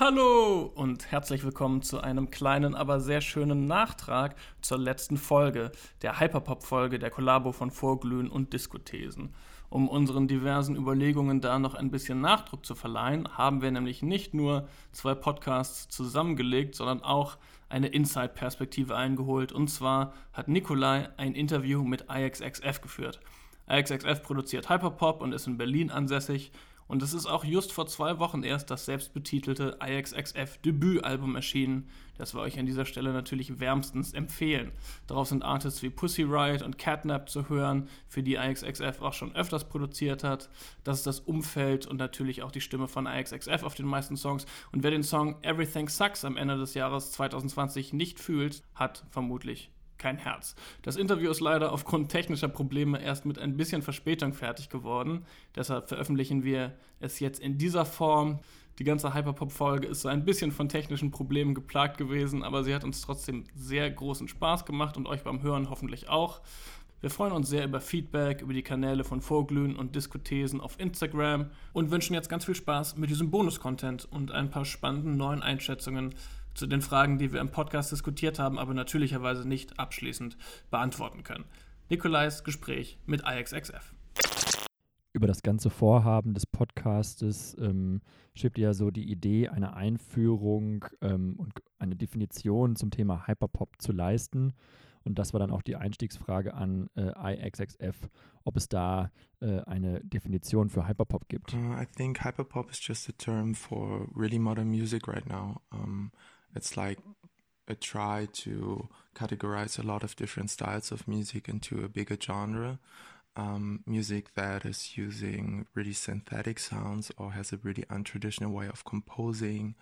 Hallo und herzlich willkommen zu einem kleinen, aber sehr schönen Nachtrag zur letzten Folge, der Hyperpop-Folge der Kollabo von Vorglühen und Diskothesen. Um unseren diversen Überlegungen da noch ein bisschen Nachdruck zu verleihen, haben wir nämlich nicht nur zwei Podcasts zusammengelegt, sondern auch eine Inside-Perspektive eingeholt. Und zwar hat Nikolai ein Interview mit IXXF geführt. IXXF produziert Hyperpop und ist in Berlin ansässig und es ist auch just vor zwei Wochen erst das selbstbetitelte IXXF Debütalbum erschienen, das wir euch an dieser Stelle natürlich wärmstens empfehlen. Darauf sind Artists wie Pussy Riot und Catnap zu hören, für die IXXF auch schon öfters produziert hat. Das ist das Umfeld und natürlich auch die Stimme von IXXF auf den meisten Songs. Und wer den Song Everything Sucks am Ende des Jahres 2020 nicht fühlt, hat vermutlich kein Herz. Das Interview ist leider aufgrund technischer Probleme erst mit ein bisschen Verspätung fertig geworden. Deshalb veröffentlichen wir es jetzt in dieser Form. Die ganze Hyperpop-Folge ist so ein bisschen von technischen Problemen geplagt gewesen, aber sie hat uns trotzdem sehr großen Spaß gemacht und euch beim Hören hoffentlich auch. Wir freuen uns sehr über Feedback, über die Kanäle von Vorglühen und Diskothesen auf Instagram und wünschen jetzt ganz viel Spaß mit diesem Bonus-Content und ein paar spannenden neuen Einschätzungen zu den Fragen, die wir im Podcast diskutiert haben, aber natürlicherweise nicht abschließend beantworten können. Nikolais Gespräch mit IXXF. Über das ganze Vorhaben des Podcastes ähm, schwebt ja so die Idee, eine Einführung ähm, und eine Definition zum Thema Hyperpop zu leisten. Und das war dann auch die Einstiegsfrage an äh, IXXF, ob es da äh, eine Definition für Hyperpop gibt. Uh, I think Hyperpop is just a term for really modern music right now. Um, It's like a try to categorize a lot of different styles of music into a bigger genre. Um, music that is using really synthetic sounds or has a really untraditional way of composing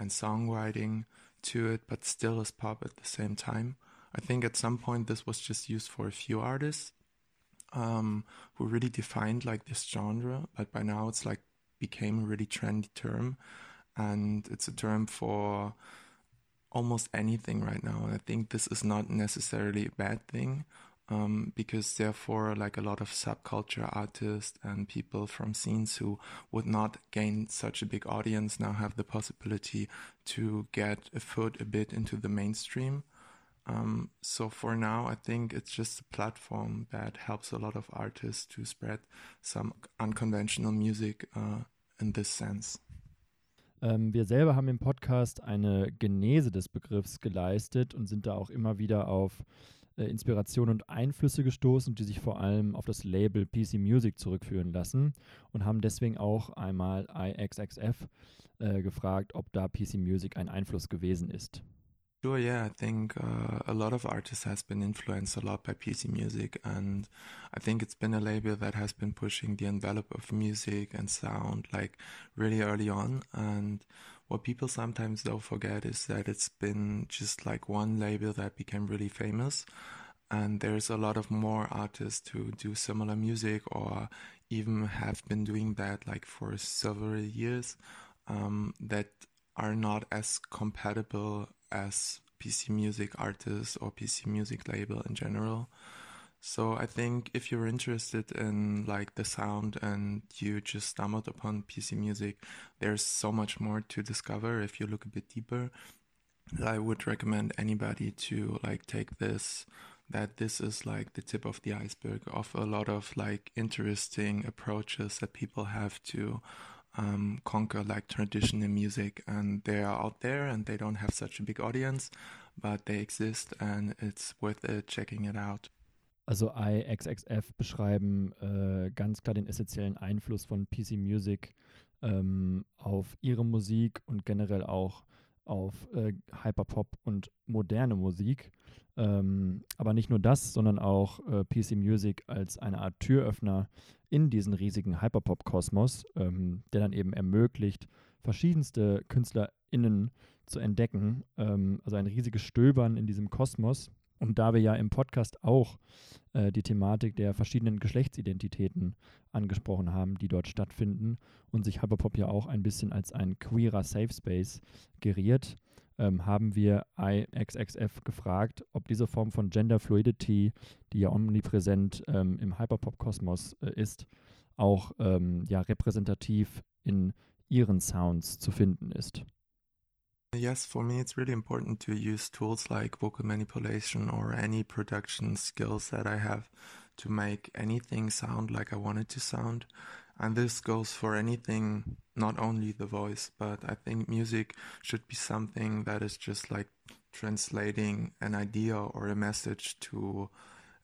and songwriting to it, but still is pop at the same time. I think at some point this was just used for a few artists um, who really defined like this genre, but by now it's like became a really trendy term, and it's a term for almost anything right now. And I think this is not necessarily a bad thing. Um, because therefore, like a lot of subculture artists and people from scenes who would not gain such a big audience now have the possibility to get a foot a bit into the mainstream. Um, so for now, I think it's just a platform that helps a lot of artists to spread some unconventional music uh, in this sense. Ähm, wir selber haben im Podcast eine Genese des Begriffs geleistet und sind da auch immer wieder auf äh, Inspiration und Einflüsse gestoßen, die sich vor allem auf das Label PC Music zurückführen lassen und haben deswegen auch einmal IXXF äh, gefragt, ob da PC Music ein Einfluss gewesen ist. Sure, yeah, I think uh, a lot of artists has been influenced a lot by PC music, and I think it's been a label that has been pushing the envelope of music and sound like really early on. And what people sometimes don't forget is that it's been just like one label that became really famous, and there's a lot of more artists who do similar music or even have been doing that like for several years um, that are not as compatible as PC music artists or PC music label in general. So I think if you're interested in like the sound and you just stumbled upon PC music, there's so much more to discover if you look a bit deeper. I would recommend anybody to like take this that this is like the tip of the iceberg of a lot of like interesting approaches that people have to um, conquer like traditional music and they are out there and they don't have such a big audience but they exist and it's worth it checking it out. Also IXXF beschreiben äh, ganz klar den essentiellen Einfluss von PC Music ähm, auf ihre Musik und generell auch auf äh, Hyperpop und moderne Musik. Ähm, aber nicht nur das, sondern auch äh, PC Music als eine Art Türöffner in diesen riesigen Hyperpop-Kosmos, ähm, der dann eben ermöglicht, verschiedenste KünstlerInnen zu entdecken. Ähm, also ein riesiges Stöbern in diesem Kosmos. Und da wir ja im Podcast auch äh, die Thematik der verschiedenen Geschlechtsidentitäten angesprochen haben, die dort stattfinden und sich Hyperpop ja auch ein bisschen als ein queerer Safe Space geriert, ähm, haben wir IXXF gefragt, ob diese Form von Gender Fluidity, die ja omnipräsent ähm, im Hyperpop-Kosmos äh, ist, auch ähm, ja, repräsentativ in ihren Sounds zu finden ist. Yes, for me, it's really important to use tools like vocal manipulation or any production skills that I have to make anything sound like I want it to sound. And this goes for anything, not only the voice, but I think music should be something that is just like translating an idea or a message to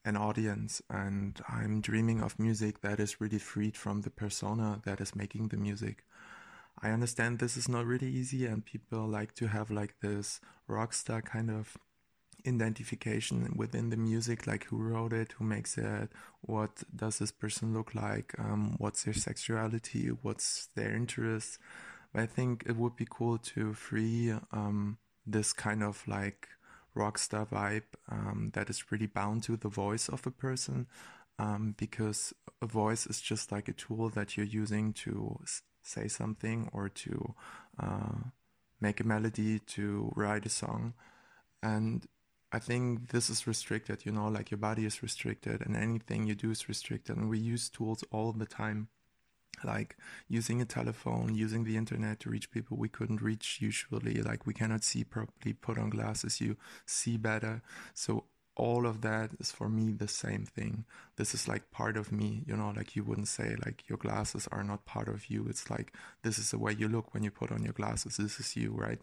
an audience. And I'm dreaming of music that is really freed from the persona that is making the music. I understand this is not really easy, and people like to have like this rock star kind of identification within the music, like who wrote it, who makes it, what does this person look like, um, what's their sexuality, what's their interest. But I think it would be cool to free um, this kind of like rock star vibe um, that is really bound to the voice of a person. Um, because a voice is just like a tool that you're using to say something or to uh, make a melody, to write a song. And I think this is restricted, you know, like your body is restricted and anything you do is restricted. And we use tools all the time, like using a telephone, using the internet to reach people we couldn't reach usually. Like we cannot see properly, put on glasses, you see better. So all of that is for me the same thing. This is like part of me, you know, like you wouldn't say like your glasses are not part of you. It's like this is the way you look when you put on your glasses. This is you, right?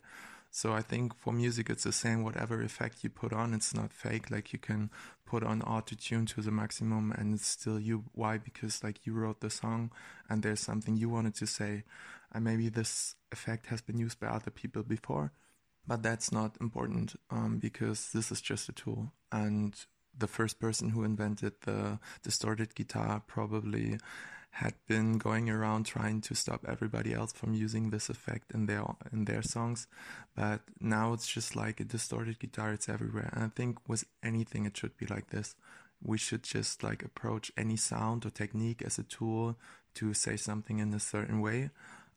So I think for music it's the same. Whatever effect you put on, it's not fake. Like you can put on auto tune to the maximum and it's still you. Why? Because like you wrote the song and there's something you wanted to say. And maybe this effect has been used by other people before but that's not important um, because this is just a tool. And the first person who invented the distorted guitar probably had been going around trying to stop everybody else from using this effect in their in their songs but now it's just like a distorted guitar it's everywhere. And i think with anything it should be like this. We should just like approach any sound or technique as a tool to say something in a certain way.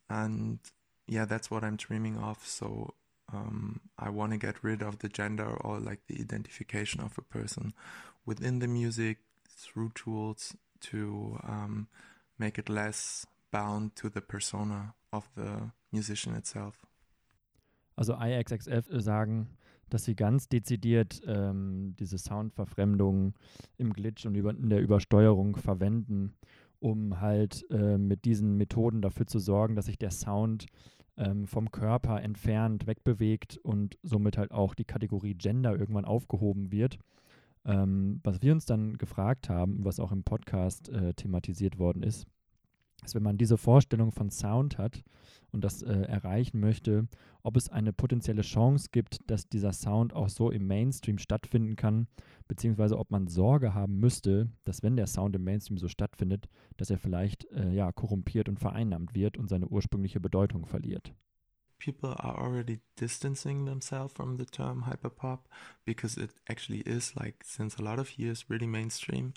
And yeah that's what i'm dreaming of. So um, I want to get rid of the gender or like the identification of a person within the music through tools to um, make it less bound to the persona of the musician itself. Also IXXF sagen, dass sie ganz dezidiert ähm, diese Soundverfremdung im Glitch und in der Übersteuerung verwenden, um halt äh, mit diesen Methoden dafür zu sorgen, dass sich der Sound ähm, vom Körper entfernt, wegbewegt und somit halt auch die Kategorie Gender irgendwann aufgehoben wird. Ähm, was wir uns dann gefragt haben, was auch im Podcast äh, thematisiert worden ist, ist, wenn man diese Vorstellung von Sound hat und das äh, erreichen möchte, ob es eine potenzielle Chance gibt, dass dieser Sound auch so im Mainstream stattfinden kann, beziehungsweise ob man Sorge haben müsste, dass wenn der Sound im Mainstream so stattfindet, dass er vielleicht äh, ja, korrumpiert und vereinnahmt wird und seine ursprüngliche Bedeutung verliert. People are already distancing themselves from the term hyperpop because it actually is like since a lot of years really mainstream.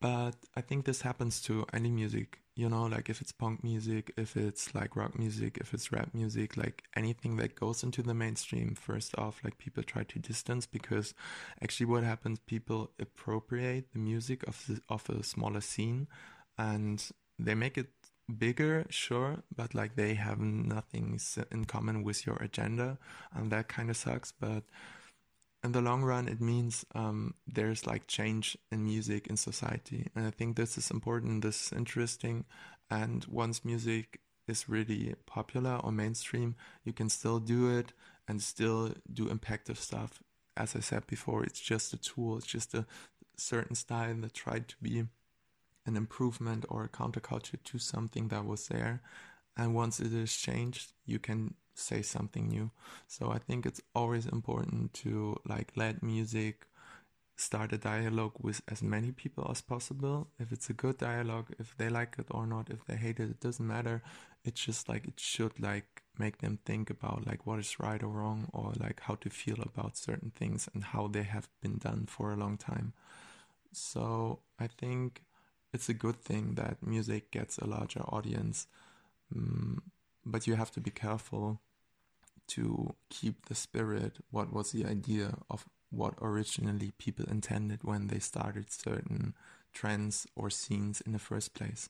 But I think this happens to any music, you know, like if it's punk music, if it's like rock music, if it's rap music, like anything that goes into the mainstream, first off, like people try to distance because actually what happens, people appropriate the music of the, of a smaller scene and they make it bigger, sure, but like they have nothing in common with your agenda and that kind of sucks, but in the long run, it means um, there's like change in music in society. And I think this is important, this is interesting. And once music is really popular or mainstream, you can still do it and still do impactful stuff. As I said before, it's just a tool, it's just a certain style that tried to be an improvement or a counterculture to something that was there. And once it is changed, you can say something new. So I think it's always important to like let music start a dialogue with as many people as possible. If it's a good dialogue, if they like it or not, if they hate it, it doesn't matter. It's just like it should like make them think about like what is right or wrong or like how to feel about certain things and how they have been done for a long time. So I think it's a good thing that music gets a larger audience. Mm, but you have to be careful to keep the spirit, what was the idea of what originally people intended when they started certain trends or scenes in the first place.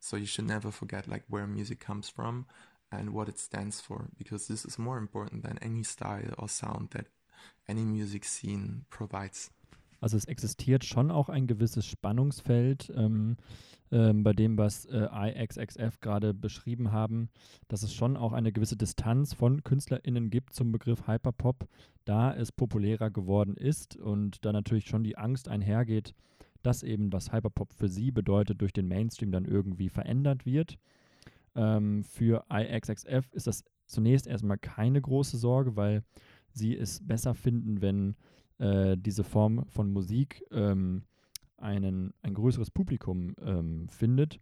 So you should never forget like where music comes from and what it stands for, because this is more important than any style or sound that any music scene provides. Also es existiert schon auch ein gewisses Spannungsfeld ähm, ähm, bei dem, was äh, IXXF gerade beschrieben haben, dass es schon auch eine gewisse Distanz von KünstlerInnen gibt zum Begriff Hyperpop, da es populärer geworden ist und da natürlich schon die Angst einhergeht, dass eben was Hyperpop für sie bedeutet, durch den Mainstream dann irgendwie verändert wird. Ähm, für IXXF ist das zunächst erstmal keine große Sorge, weil sie es besser finden, wenn äh, diese Form von Musik ähm, einen, ein größeres Publikum ähm, findet,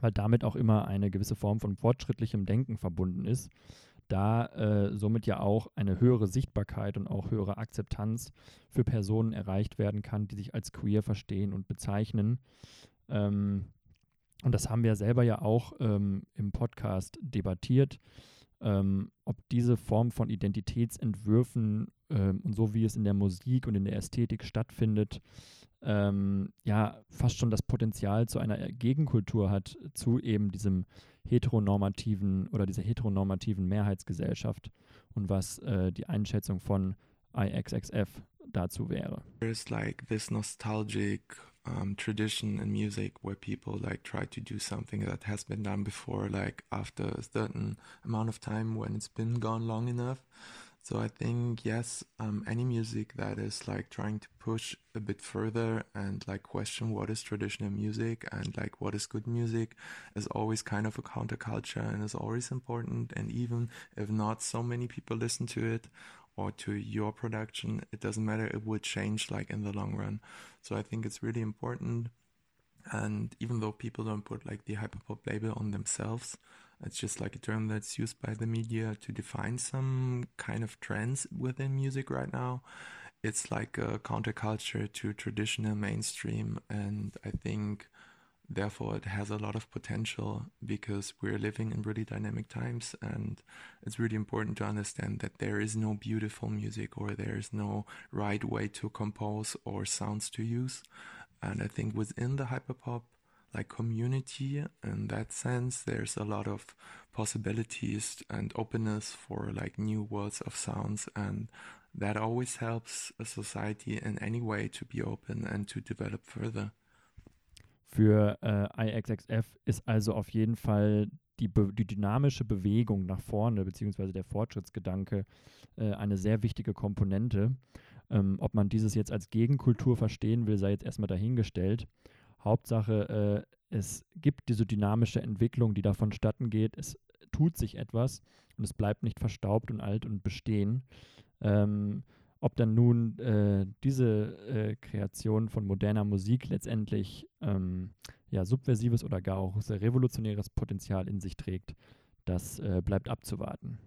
weil damit auch immer eine gewisse Form von fortschrittlichem Denken verbunden ist, da äh, somit ja auch eine höhere Sichtbarkeit und auch höhere Akzeptanz für Personen erreicht werden kann, die sich als queer verstehen und bezeichnen. Ähm, und das haben wir selber ja auch ähm, im Podcast debattiert, ähm, ob diese Form von Identitätsentwürfen ähm, und so wie es in der Musik und in der Ästhetik stattfindet, ähm, ja fast schon das Potenzial zu einer Gegenkultur hat zu eben diesem heteronormativen oder dieser heteronormativen Mehrheitsgesellschaft und was äh, die Einschätzung von IXXF dazu wäre. There's like this nostalgic um, tradition in music where people like try to do something that has been done before, like after a certain amount of time when it's been gone long enough. So I think yes, um, any music that is like trying to push a bit further and like question what is traditional music and like what is good music is always kind of a counterculture and is always important. And even if not so many people listen to it or to your production, it doesn't matter. It will change like in the long run. So I think it's really important. And even though people don't put like the hyperpop label on themselves, it's just like a term that's used by the media to define some kind of trends within music right now. It's like a counterculture to traditional mainstream, and I think therefore it has a lot of potential because we're living in really dynamic times and it's really important to understand that there is no beautiful music or there is no right way to compose or sounds to use and i think within the hyperpop like community in that sense there's a lot of possibilities and openness for like new worlds of sounds and that always helps a society in any way to be open and to develop further Für äh, IXXF ist also auf jeden Fall die, die, dynamische Bewegung nach vorne, beziehungsweise der Fortschrittsgedanke, äh, eine sehr wichtige Komponente. Ähm, ob man dieses jetzt als Gegenkultur verstehen will, sei jetzt erstmal dahingestellt. Hauptsache, äh, es gibt diese dynamische Entwicklung, die davon statten geht. Es tut sich etwas und es bleibt nicht verstaubt und alt und bestehen. Ähm, ob dann nun äh, diese äh, Kreation von moderner Musik letztendlich ähm, ja, subversives oder gar auch sehr revolutionäres Potenzial in sich trägt, das äh, bleibt abzuwarten.